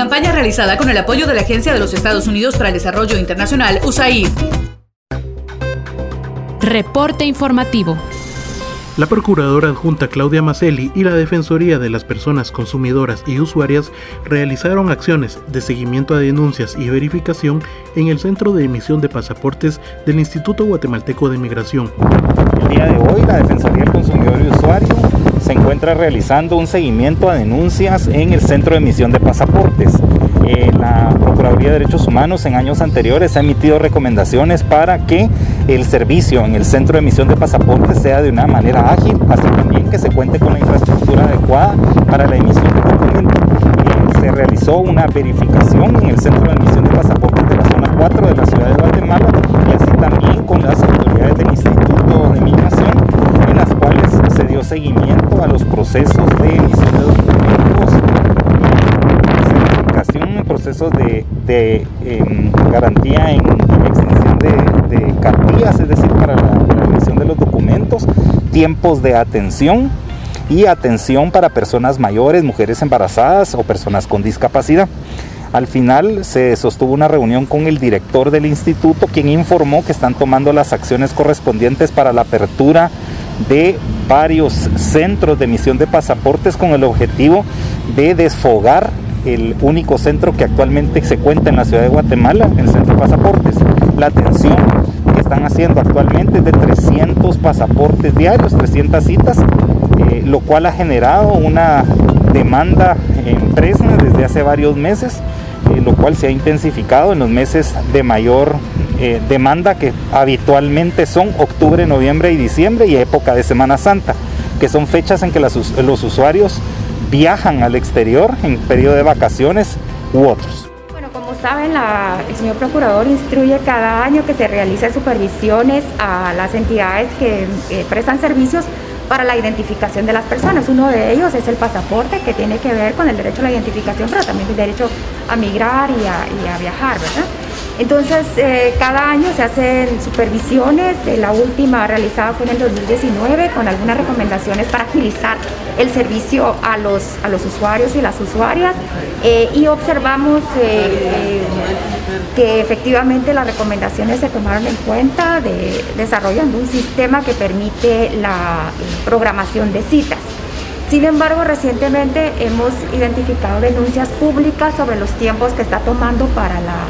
Campaña realizada con el apoyo de la Agencia de los Estados Unidos para el Desarrollo Internacional, USAID. Reporte informativo. La Procuradora Adjunta Claudia Macelli y la Defensoría de las Personas Consumidoras y Usuarias realizaron acciones de seguimiento a denuncias y verificación en el Centro de Emisión de Pasaportes del Instituto Guatemalteco de Migración. El día de hoy, la Defensoría del Consumidor y Usuario se encuentra realizando un seguimiento a denuncias en el Centro de Emisión de Pasaportes. Eh, la Procuraduría de Derechos Humanos en años anteriores ha emitido recomendaciones para que el servicio en el Centro de Emisión de Pasaportes sea de una manera ágil, así también que se cuente con la infraestructura adecuada para la emisión de documentos. Eh, se realizó una verificación en el Centro de Emisión de Pasaportes de la zona 4 de la ciudad de Guatemala y así también con las autoridades del Instituto de Migración en las cuales se dio seguimiento a los procesos de emisión de documentos, certificación, procesos de, de em, garantía en, en de, cartillas, es decir, para la, la emisión de los documentos, tiempos de atención y atención para personas mayores, mujeres embarazadas o personas con discapacidad. Al final se sostuvo una reunión con el director del instituto, quien informó que están tomando las acciones correspondientes para la apertura de varios centros de emisión de pasaportes con el objetivo de desfogar el único centro que actualmente se cuenta en la ciudad de Guatemala, el centro de pasaportes. La atención están haciendo actualmente es de 300 pasaportes diarios, 300 citas, eh, lo cual ha generado una demanda en Presna desde hace varios meses, eh, lo cual se ha intensificado en los meses de mayor eh, demanda que habitualmente son octubre, noviembre y diciembre y época de Semana Santa, que son fechas en que las, los usuarios viajan al exterior en periodo de vacaciones u otros. Saben, el señor procurador instruye cada año que se realicen supervisiones a las entidades que eh, prestan servicios para la identificación de las personas. Uno de ellos es el pasaporte, que tiene que ver con el derecho a la identificación, pero también el derecho a migrar y a viajar, ¿verdad? Entonces, eh, cada año se hacen supervisiones, eh, la última realizada fue en el 2019 con algunas recomendaciones para agilizar el servicio a los, a los usuarios y las usuarias eh, y observamos que efectivamente las recomendaciones se tomaron en cuenta de, desarrollando un sistema que permite la programación de citas. Sin embargo, recientemente hemos identificado denuncias públicas sobre los tiempos que está tomando para la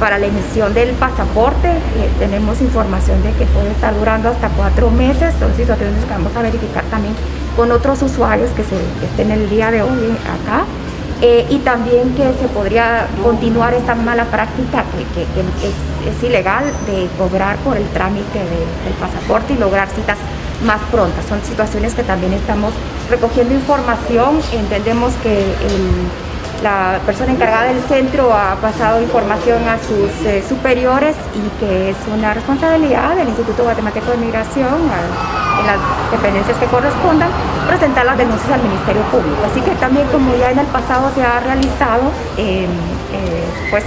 para la emisión del pasaporte. Eh, tenemos información de que puede estar durando hasta cuatro meses, son situaciones que vamos a verificar también con otros usuarios que, se, que estén el día de hoy acá. Eh, y también que se podría continuar esta mala práctica que, es, ilegal de cobrar por el trámite de, del pasaporte y lograr citas más prontas. Son situaciones que también estamos recogiendo información. Entendemos que el la persona encargada del centro ha pasado información a sus eh, superiores y que es una responsabilidad del Instituto Guatemalteco de Migración, en las dependencias que correspondan, presentar las denuncias al Ministerio Público. Así que también como ya en el pasado se ha realizado, eh, eh, pues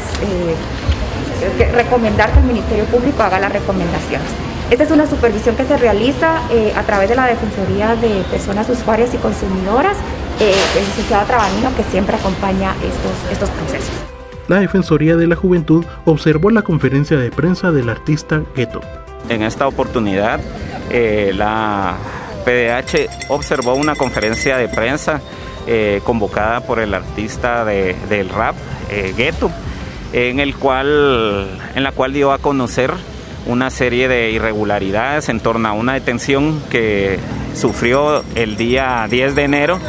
recomendar que el Ministerio Público haga las recomendaciones. Esta es una supervisión que se realiza a través de la Defensoría de Personas Usuarias y Consumidoras, eh, el licenciado Trabanino, que siempre acompaña estos, estos procesos. La Defensoría de la Juventud observó la conferencia de prensa del artista Gueto. En esta oportunidad, eh, la PDH observó una conferencia de prensa eh, convocada por el artista de, del rap, eh, Gueto, en, el cual, en la cual dio a conocer una serie de irregularidades en torno a una detención que sufrió el día 10 de enero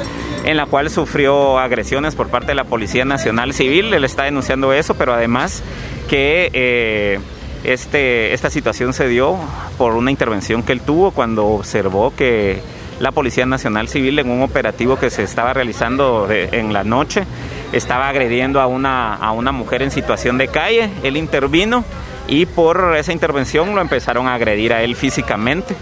en la cual sufrió agresiones por parte de la Policía Nacional Civil. Él está denunciando eso, pero además que eh, este, esta situación se dio por una intervención que él tuvo cuando observó que la Policía Nacional Civil en un operativo que se estaba realizando en la noche. Estaba agrediendo a una, a una mujer en situación de calle. Él intervino y por esa intervención lo empezaron a agredir a él físicamente.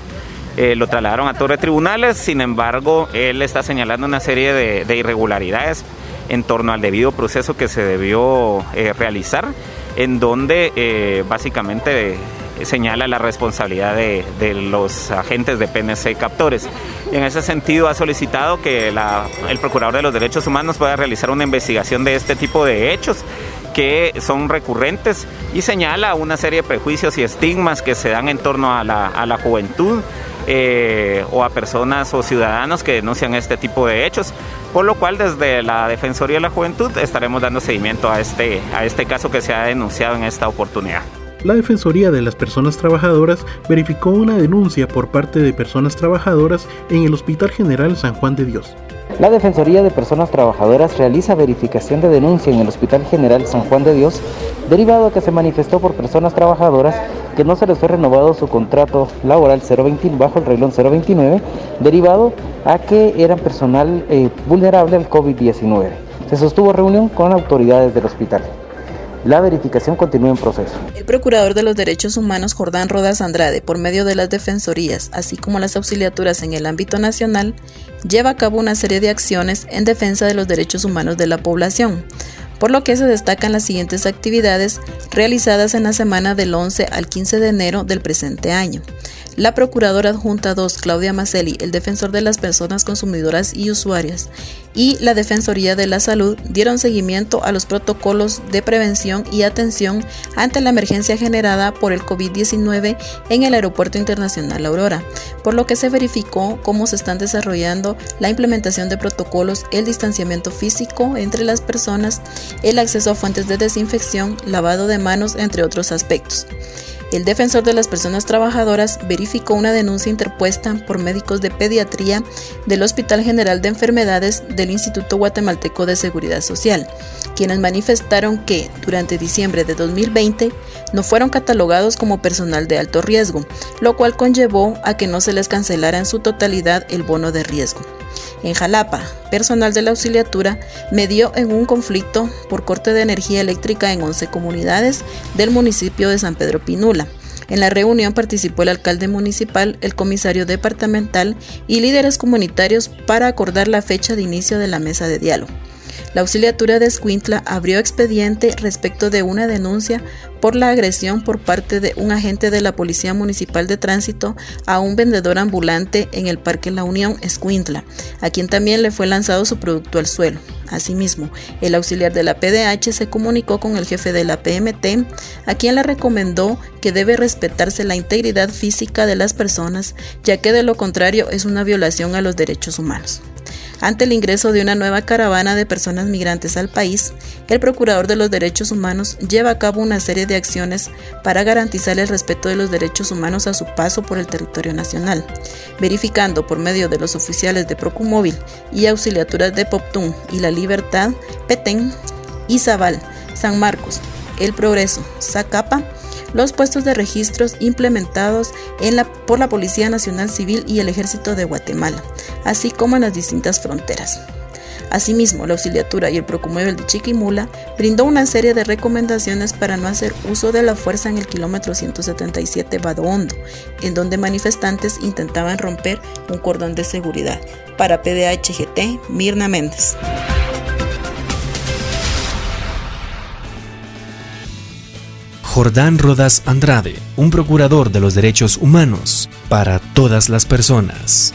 Eh, lo trasladaron a torre tribunales, sin embargo, él está señalando una serie de, irregularidades en torno al debido proceso que se debió eh, realizar, en donde eh, básicamente señala la responsabilidad de, los agentes de PNC captores. En ese sentido ha solicitado que el Procurador de los Derechos Humanos pueda realizar una investigación de este tipo de hechos que son recurrentes y señala una serie de prejuicios y estigmas que se dan en torno a la, juventud eh, o a personas o ciudadanos que denuncian este tipo de hechos, por lo cual desde la Defensoría de la Juventud estaremos dando seguimiento a este, a este caso que se ha denunciado en esta oportunidad. La Defensoría de las Personas Trabajadoras verificó una denuncia por parte de personas trabajadoras en el Hospital General San Juan de Dios. La Defensoría de Personas Trabajadoras realiza verificación de denuncia en el Hospital General San Juan de Dios, derivado a que se manifestó por personas trabajadoras que no se les fue renovado su contrato laboral 020 bajo el reglón 029, derivado a que eran personal eh, vulnerable al COVID-19. Se sostuvo reunión con autoridades del hospital. La verificación continúa en proceso. El Procurador de los Derechos Humanos, Jordán Rodas Andrade, por medio de las defensorías, así como las auxiliaturas en el ámbito nacional, lleva a cabo una serie de acciones en defensa de los derechos humanos de la población, por lo que se destacan las siguientes actividades realizadas en la semana del 11 al 15 de enero del presente año. La Procuradora Adjunta 2, Claudia Macelli, el Defensor de las Personas Consumidoras y Usuarias, y la Defensoría de la Salud dieron seguimiento a los protocolos de prevención y atención ante la emergencia generada por el COVID-19 en el Aeropuerto Internacional Aurora, por lo que se verificó cómo se están desarrollando la implementación de protocolos, el distanciamiento físico entre las personas, el acceso a fuentes de desinfección, lavado de manos, entre otros aspectos. El defensor de las personas trabajadoras verificó una denuncia interpuesta por médicos de pediatría del Hospital General de Enfermedades del Instituto Guatemalteco de Seguridad Social, quienes manifestaron que durante diciembre de 2020 no fueron catalogados como personal de alto riesgo, lo cual conllevó a que no se les cancelara en su totalidad el bono de riesgo. En Jalapa, personal de la auxiliatura medió en un conflicto por corte de energía eléctrica en 11 comunidades del municipio de San Pedro Pinula. En la reunión participó el alcalde municipal, el comisario departamental y líderes comunitarios para acordar la fecha de inicio de la mesa de diálogo. La auxiliatura de Escuintla abrió expediente respecto de una denuncia por la agresión por parte de un agente de la Policía Municipal de Tránsito a un vendedor ambulante en el Parque La Unión Escuintla, a quien también le fue lanzado su producto al suelo. Asimismo, el auxiliar de la PDH se comunicó con el jefe de la PMT, a quien le recomendó que debe respetarse la integridad física de las personas, ya que de lo contrario es una violación a los derechos humanos. Ante el ingreso de una nueva caravana de personas migrantes al país, el Procurador de los Derechos Humanos lleva a cabo una serie de acciones para garantizar el respeto de los derechos humanos a su paso por el territorio nacional, verificando por medio de los oficiales de Procumóvil y auxiliaturas de Poptún y La Libertad, Petén, Izabal, San Marcos, El Progreso, Zacapa, los puestos de registros implementados por la Policía Nacional Civil y el Ejército de Guatemala, así como en las distintas fronteras. Asimismo, la auxiliatura y el Procumuevel de Chiquimula brindó una serie de recomendaciones para no hacer uso de la fuerza en el kilómetro 177 Vado Hondo, en donde manifestantes intentaban romper un cordón de seguridad. Para PDHGT, Mirna Méndez. Jordán Rodas Andrade, un procurador de los derechos humanos para todas las personas.